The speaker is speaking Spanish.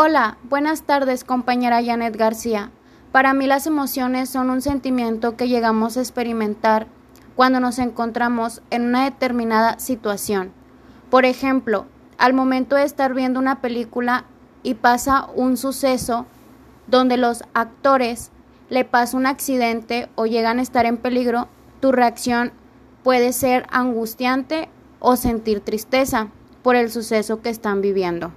Hola, buenas tardes compañera Janet García. Para mí las emociones son un sentimiento que llegamos a experimentar cuando nos encontramos en una determinada situación. Por ejemplo, al momento de estar viendo una película y pasa un suceso donde los actores le pasa un accidente o llegan a estar en peligro, tu reacción puede ser angustiante o sentir tristeza por el suceso que están viviendo.